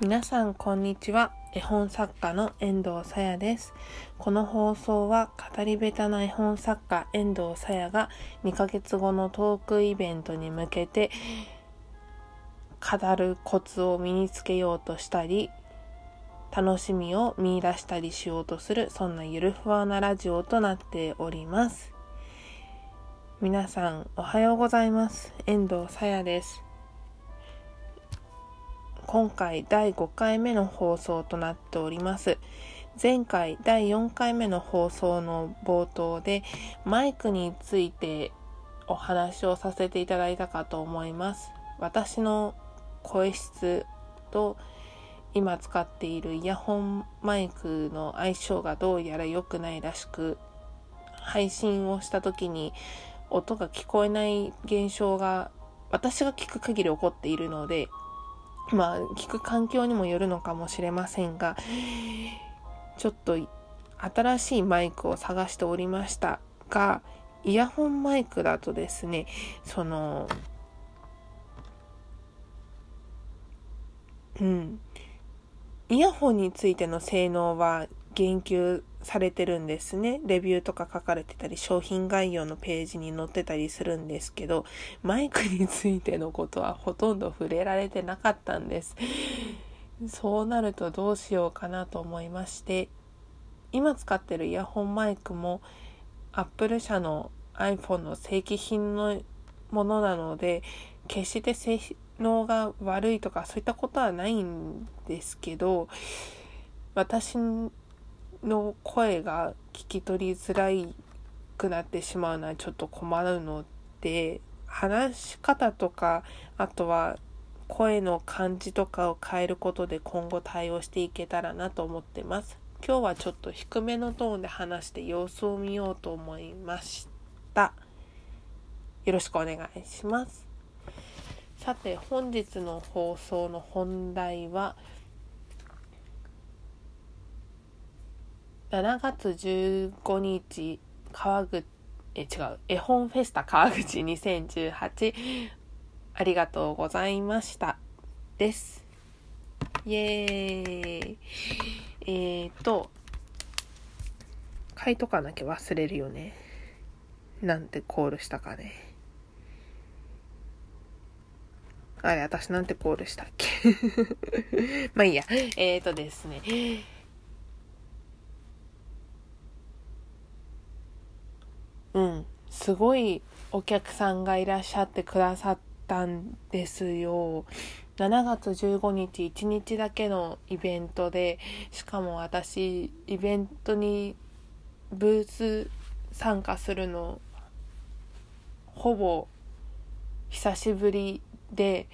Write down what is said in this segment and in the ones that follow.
皆さんこんにちは。絵本作家の遠藤さやです。この放送は語り下手な絵本作家遠藤さやが2ヶ月後のトークイベントに向けて語るコツを身につけようとしたり楽しみを見出したりしようとするそんなゆるふわなラジオとなっております。皆さんおはようございます。遠藤さやです。今回第5回目の放送となっております。前回第4回目の放送の冒頭でマイクについてお話をさせていただいたかと思います。私の声質と今使っているイヤホンマイクの相性がどうやら良くないらしく配信をした時に音が聞こえない現象が私が聞く限り起こっているのでまあ聞く環境にもよるのかもしれませんがちょっと新しいマイクを探しておりましたがイヤホンマイクだとですねそのうんイヤホンについての性能は言及されてるんですね。レビューとか書かれてたり、商品概要のページに載ってたりするんですけど、マイクについてのことはほとんど触れられてなかったんです。そうなるとどうしようかなと思いまして、今使ってるイヤホンマイクも Apple 社の iPhone の正規品のものなので、決して性能が悪いとかそういったことはないんですけど、私の声が聞き取りづらいくなってしまうのはちょっと困るので話し方とかあとは声の感じとかを変えることで今後対応していけたらなと思ってます。今日はちょっと低めのトーンで話して様子を見ようと思いました。よろしくお願いします。さて本日の放送の本題は7月15日川口え違う絵本フェスタ川口2018ありがとうございました。です。イエーイ。えーと書いとかなきゃ忘れるよね。なんてコールしたかね。あれ、私なんてコールしたっけ？まあいいや。えーとですね。うん、すごいお客さんがいらっしゃってくださったんですよ。7月15日1日だけのイベントでしかも私イベントにブース参加するのほぼ久しぶりで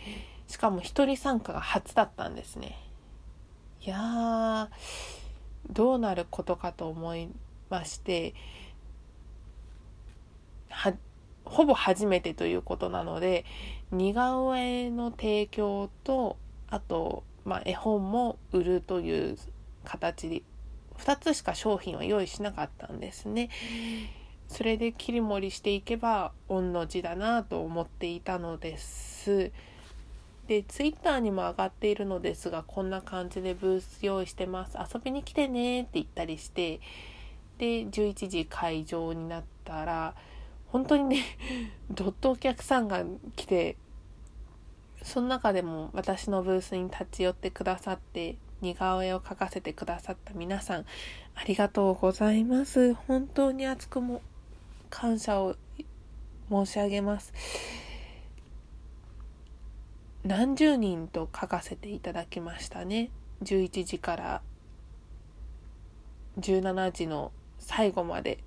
しかも一人参加が初だったんですねいやーどうなることかと思いましてほぼ初めてということなので似顔絵の提供とあと、まあ、絵本も売るという形で2つしか商品は用意しなかったんですね。それで切り盛りしていけば御の字だなと思っていたのです。で、ツイッターにも上がっているのですが、こんな感じでブース用意してます。遊びに来てねって言ったりして、で、11時会場になったら、本当にねどっとお客さんが来てその中でも私のブースに立ち寄ってくださって似顔絵を描かせてくださった皆さんありがとうございます。本当に熱くも感謝を申し上げます。何十人と書かせていただきましたね。11時から17時の最後まで。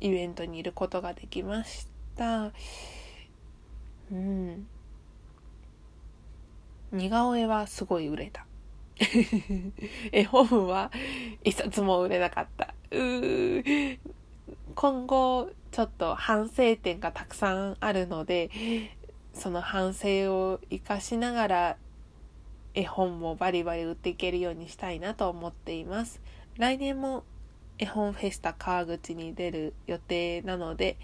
イベントにいることができました。うん。似顔絵はすごい売れた。絵本は一冊も売れなかった。うー今後ちょっと反省点がたくさんあるのでその反省を生かしながら絵本もバリバリ売っていけるようにしたいなと思っています。来年も絵本フェスタ川口に出る予定なので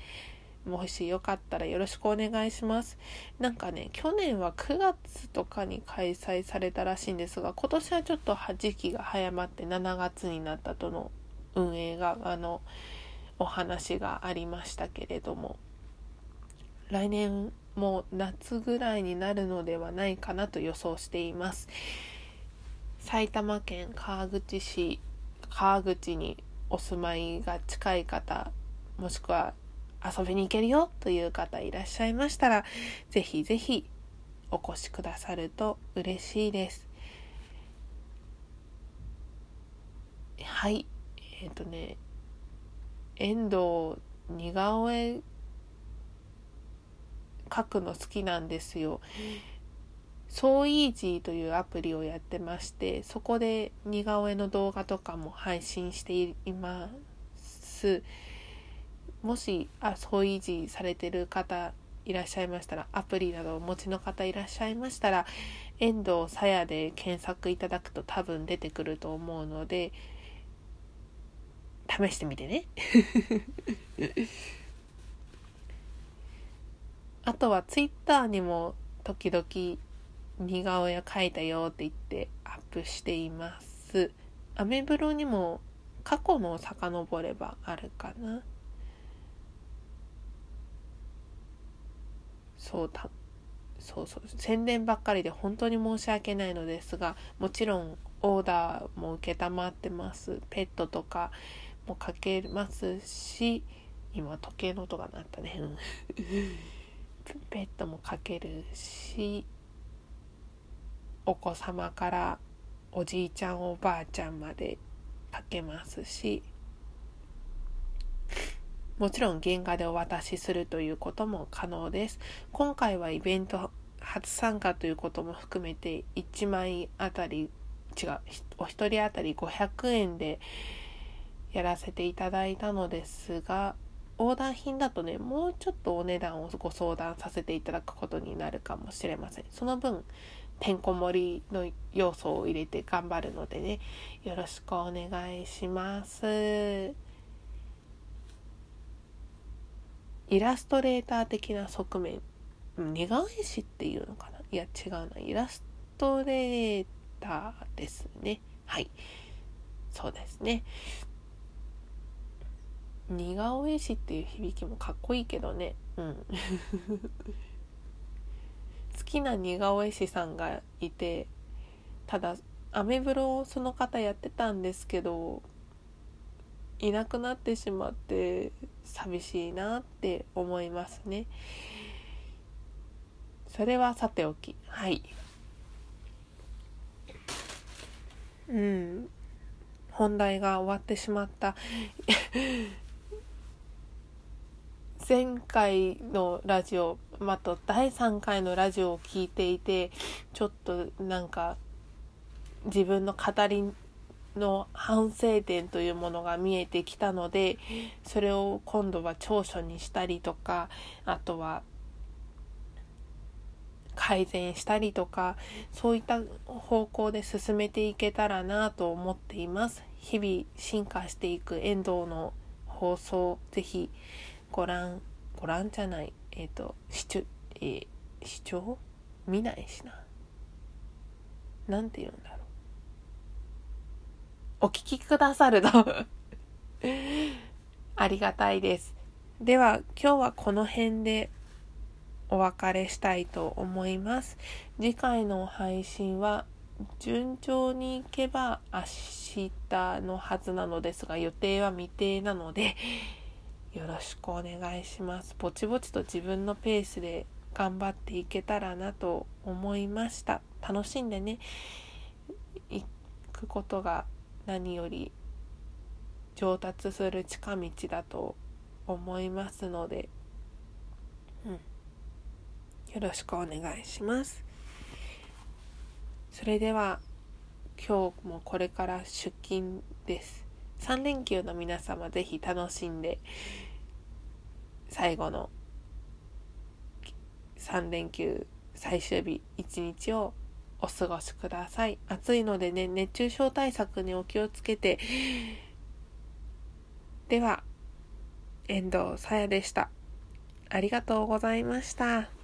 もしよかったらよろしくお願いします。なんかね、去年は9月とかに開催されたらしいんですが、今年はちょっと時期が早まって7月になったとの運営が、あの、お話がありましたけれども、来年も夏ぐらいになるのではないかなと予想しています。埼玉県川口市川口にお住まいが近い方もしくは遊びに行けるよという方いらっしゃいましたらぜひぜひお越しくださると嬉しいですはいえっ、ー、とね遠藤似顔絵描くの好きなんですよ。ソーイージーというアプリをやってましてそこで似顔絵の動画とかも配信しています。もしあソーイージーされてる方いらっしゃいましたらアプリなどをお持ちの方いらっしゃいましたら遠藤さやで検索いただくと多分出てくると思うので試してみてね。あとはツイッターにも時々似顔絵描いたよって言ってアップしています。アメブロにも過去のを遡ればあるかな。そうだ。そうそう宣伝ばっかりで本当に申し訳ないのですがもちろんオーダーも承ってますペットとかもかけますし今時計の音が鳴ったね ペットもかけるしお子様からおじいちゃんおばあちゃんまで書けますしもちろん原画でお渡しするということも可能です。今回はイベント初参加ということも含めて1枚あたり違うお一人当たり500円でやらせていただいたのですがオーダー品だとねもうちょっとお値段をご相談させていただくことになるかもしれませんその分てんこ盛りの要素を入れて頑張るのでね。よろしくお願いします。イラストレーター的な側面似顔絵師っていうのかな？いや違うな。イラストレーターですね。はい。そうですね。似顔絵師っていう響きもかっこいいけどね。うん。好きな似顔絵師さんがいてただアメブロをその方やってたんですけどいなくなってしまって寂しいなって思いますね。それはさておき。はい。うん。本題が終わってしまった。前回のラジオまた第3回のラジオを聞いていてちょっとなんか自分の語りの反省点というものが見えてきたのでそれを今度は長所にしたりとかあとは改善したりとかそういった方向で進めていけたらなと思っています。日々進化していく遠藤の放送ぜひご覧ご覧じゃない。えっ、ー、と視聴えー、視聴見ないしな。なんて言うんだろう。お聞きくださると。ありがたいです。では今日はこの辺でお別れしたいと思います。次回の配信は順調にいけば明日のはずなのですが予定は未定なのでよろしくお願いします。ぼちぼちと自分のペースで頑張っていけたらなと思いました。楽しんでね、行くことが何より上達する近道だと思いますので、うん、よろしくお願いします。それでは今日もこれから出勤です。3連休の皆様ぜひ楽しんで最後の3連休最終日一日をお過ごしください。暑いのでね、熱中症対策にお気をつけて。では、遠藤さやでした。ありがとうございました。